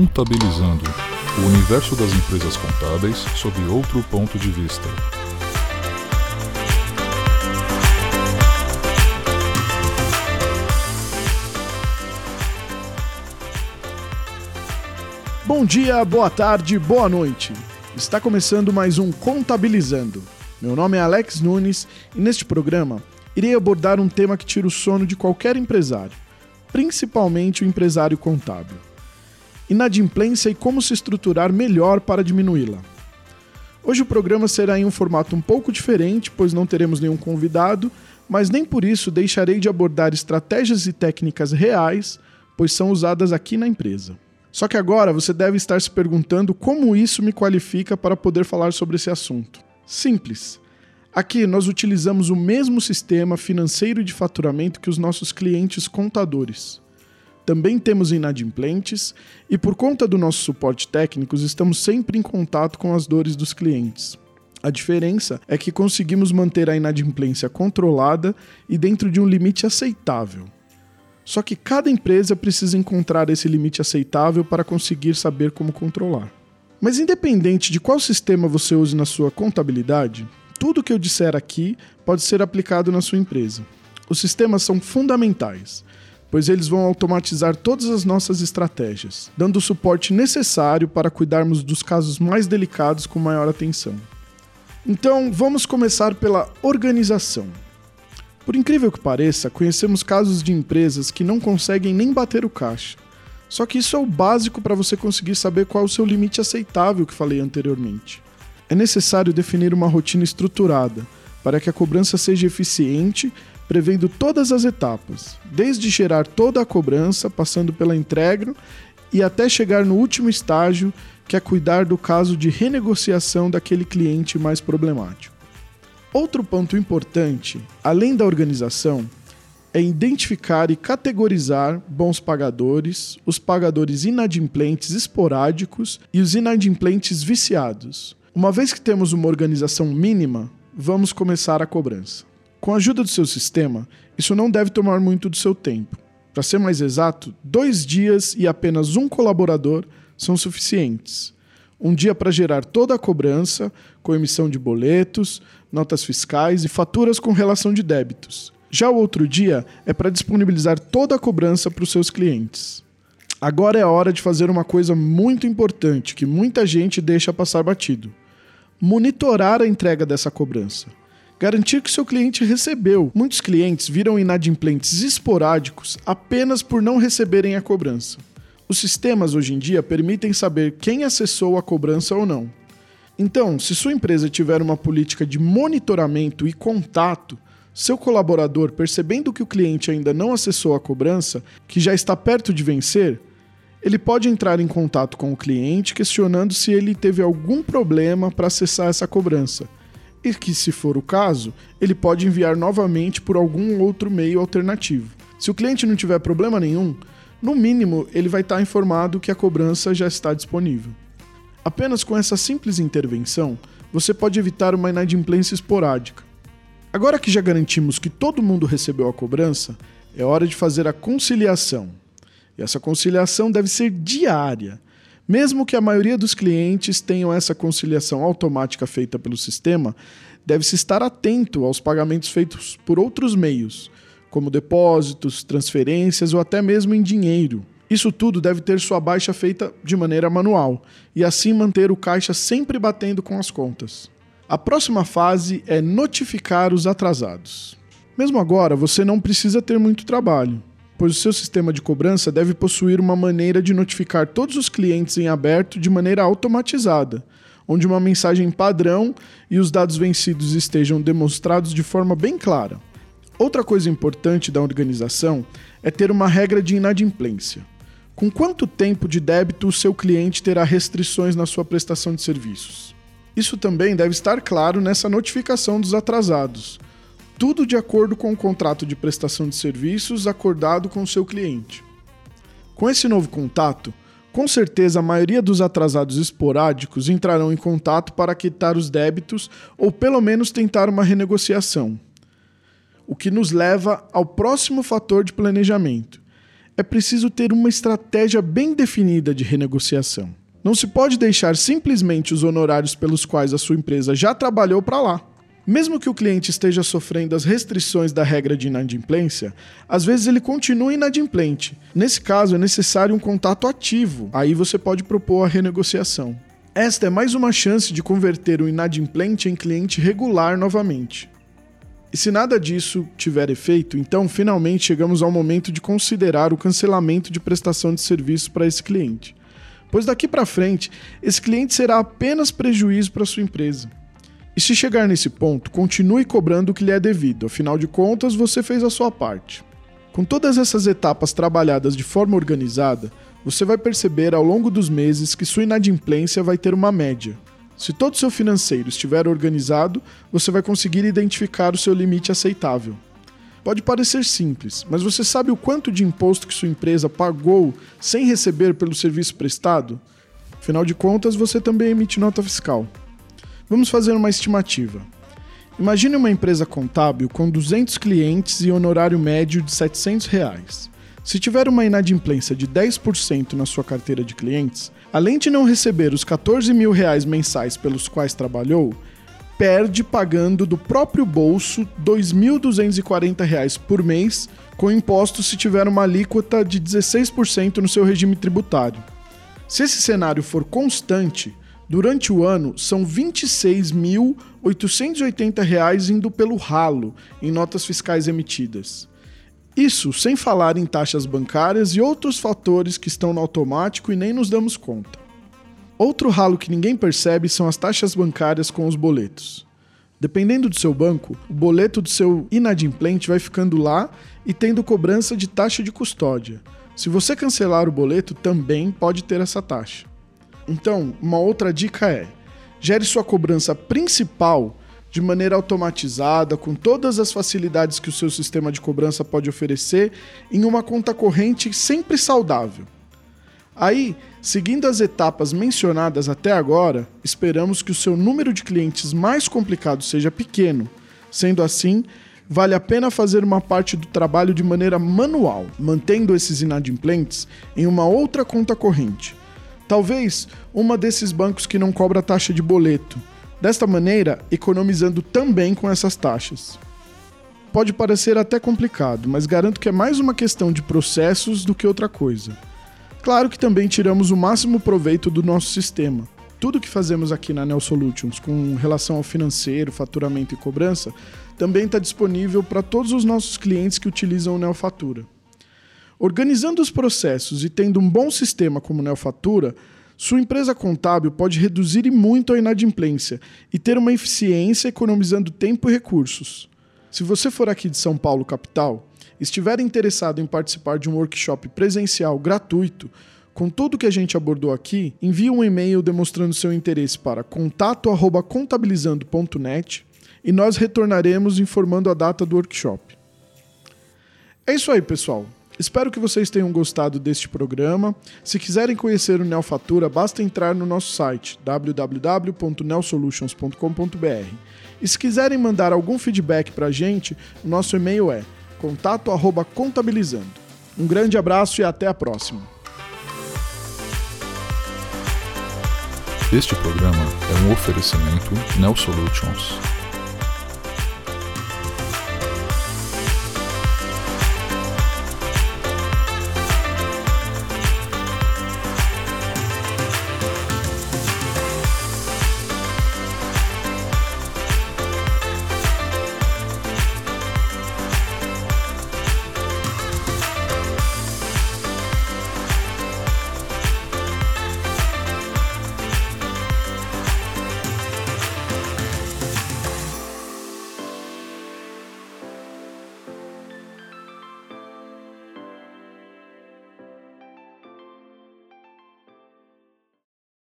Contabilizando o universo das empresas contábeis sob outro ponto de vista. Bom dia, boa tarde, boa noite. Está começando mais um Contabilizando. Meu nome é Alex Nunes e neste programa irei abordar um tema que tira o sono de qualquer empresário, principalmente o empresário contábil. Inadimplência e como se estruturar melhor para diminuí-la. Hoje o programa será em um formato um pouco diferente, pois não teremos nenhum convidado, mas nem por isso deixarei de abordar estratégias e técnicas reais, pois são usadas aqui na empresa. Só que agora você deve estar se perguntando como isso me qualifica para poder falar sobre esse assunto. Simples. Aqui nós utilizamos o mesmo sistema financeiro de faturamento que os nossos clientes contadores. Também temos inadimplentes e, por conta do nosso suporte técnico, estamos sempre em contato com as dores dos clientes. A diferença é que conseguimos manter a inadimplência controlada e dentro de um limite aceitável. Só que cada empresa precisa encontrar esse limite aceitável para conseguir saber como controlar. Mas independente de qual sistema você use na sua contabilidade, tudo que eu disser aqui pode ser aplicado na sua empresa. Os sistemas são fundamentais, pois eles vão automatizar todas as nossas estratégias, dando o suporte necessário para cuidarmos dos casos mais delicados com maior atenção. Então, vamos começar pela organização. Por incrível que pareça, conhecemos casos de empresas que não conseguem nem bater o caixa. Só que isso é o básico para você conseguir saber qual é o seu limite aceitável que falei anteriormente. É necessário definir uma rotina estruturada para que a cobrança seja eficiente, prevendo todas as etapas, desde gerar toda a cobrança, passando pela entrega e até chegar no último estágio, que é cuidar do caso de renegociação daquele cliente mais problemático. Outro ponto importante, além da organização, é identificar e categorizar bons pagadores, os pagadores inadimplentes esporádicos e os inadimplentes viciados. Uma vez que temos uma organização mínima, vamos começar a cobrança. Com a ajuda do seu sistema, isso não deve tomar muito do seu tempo. Para ser mais exato, dois dias e apenas um colaborador são suficientes um dia para gerar toda a cobrança, com emissão de boletos, notas fiscais e faturas com relação de débitos. Já o outro dia é para disponibilizar toda a cobrança para os seus clientes. Agora é a hora de fazer uma coisa muito importante que muita gente deixa passar batido: monitorar a entrega dessa cobrança. Garantir que seu cliente recebeu. Muitos clientes viram inadimplentes esporádicos apenas por não receberem a cobrança. Os sistemas hoje em dia permitem saber quem acessou a cobrança ou não. Então, se sua empresa tiver uma política de monitoramento e contato, seu colaborador, percebendo que o cliente ainda não acessou a cobrança, que já está perto de vencer, ele pode entrar em contato com o cliente questionando se ele teve algum problema para acessar essa cobrança. E que, se for o caso, ele pode enviar novamente por algum outro meio alternativo. Se o cliente não tiver problema nenhum, no mínimo, ele vai estar informado que a cobrança já está disponível. Apenas com essa simples intervenção, você pode evitar uma inadimplência esporádica. Agora que já garantimos que todo mundo recebeu a cobrança, é hora de fazer a conciliação. E essa conciliação deve ser diária. Mesmo que a maioria dos clientes tenham essa conciliação automática feita pelo sistema, deve-se estar atento aos pagamentos feitos por outros meios, como depósitos, transferências ou até mesmo em dinheiro. Isso tudo deve ter sua baixa feita de maneira manual e assim manter o caixa sempre batendo com as contas. A próxima fase é notificar os atrasados. Mesmo agora, você não precisa ter muito trabalho, pois o seu sistema de cobrança deve possuir uma maneira de notificar todos os clientes em aberto de maneira automatizada, onde uma mensagem padrão e os dados vencidos estejam demonstrados de forma bem clara. Outra coisa importante da organização é ter uma regra de inadimplência. Com quanto tempo de débito o seu cliente terá restrições na sua prestação de serviços? Isso também deve estar claro nessa notificação dos atrasados. Tudo de acordo com o contrato de prestação de serviços acordado com o seu cliente. Com esse novo contato, com certeza a maioria dos atrasados esporádicos entrarão em contato para quitar os débitos ou pelo menos tentar uma renegociação o que nos leva ao próximo fator de planejamento. é preciso ter uma estratégia bem definida de renegociação. Não se pode deixar simplesmente os honorários pelos quais a sua empresa já trabalhou para lá. Mesmo que o cliente esteja sofrendo as restrições da regra de inadimplência, às vezes ele continua inadimplente. Nesse caso, é necessário um contato ativo. Aí você pode propor a renegociação. Esta é mais uma chance de converter o inadimplente em cliente regular novamente. E se nada disso tiver efeito, então finalmente chegamos ao momento de considerar o cancelamento de prestação de serviço para esse cliente. Pois daqui para frente, esse cliente será apenas prejuízo para sua empresa. E se chegar nesse ponto, continue cobrando o que lhe é devido, afinal de contas, você fez a sua parte. Com todas essas etapas trabalhadas de forma organizada, você vai perceber ao longo dos meses que sua inadimplência vai ter uma média, se todo o seu financeiro estiver organizado, você vai conseguir identificar o seu limite aceitável. Pode parecer simples, mas você sabe o quanto de imposto que sua empresa pagou sem receber pelo serviço prestado? Afinal de contas, você também emite nota fiscal. Vamos fazer uma estimativa. Imagine uma empresa contábil com 200 clientes e honorário médio de 700 reais. Se tiver uma inadimplência de 10% na sua carteira de clientes, além de não receber os 14 mil reais mensais pelos quais trabalhou, perde pagando do próprio bolso R$ 2.240 por mês, com imposto se tiver uma alíquota de 16% no seu regime tributário. Se esse cenário for constante, durante o ano são R$ 26.880 indo pelo ralo em notas fiscais emitidas. Isso sem falar em taxas bancárias e outros fatores que estão no automático e nem nos damos conta. Outro ralo que ninguém percebe são as taxas bancárias com os boletos. Dependendo do seu banco, o boleto do seu inadimplente vai ficando lá e tendo cobrança de taxa de custódia. Se você cancelar o boleto, também pode ter essa taxa. Então, uma outra dica é: gere sua cobrança principal de maneira automatizada, com todas as facilidades que o seu sistema de cobrança pode oferecer, em uma conta corrente sempre saudável. Aí, seguindo as etapas mencionadas até agora, esperamos que o seu número de clientes mais complicado seja pequeno. Sendo assim, vale a pena fazer uma parte do trabalho de maneira manual, mantendo esses inadimplentes em uma outra conta corrente. Talvez uma desses bancos que não cobra taxa de boleto, Desta maneira, economizando também com essas taxas. Pode parecer até complicado, mas garanto que é mais uma questão de processos do que outra coisa. Claro que também tiramos o máximo proveito do nosso sistema. Tudo que fazemos aqui na Neo Solutions com relação ao financeiro, faturamento e cobrança também está disponível para todos os nossos clientes que utilizam o Neofatura. Organizando os processos e tendo um bom sistema como Neofatura, sua empresa contábil pode reduzir e muito a inadimplência e ter uma eficiência economizando tempo e recursos. Se você for aqui de São Paulo, capital, estiver interessado em participar de um workshop presencial gratuito, com tudo que a gente abordou aqui, envie um e-mail demonstrando seu interesse para contato@contabilizando.net e nós retornaremos informando a data do workshop. É isso aí, pessoal. Espero que vocês tenham gostado deste programa. Se quiserem conhecer o Neofatura, basta entrar no nosso site www.neosolutions.com.br. E se quiserem mandar algum feedback para a gente, o nosso e-mail é contato@contabilizando. Um grande abraço e até a próxima. Este programa é um oferecimento Neo Solutions.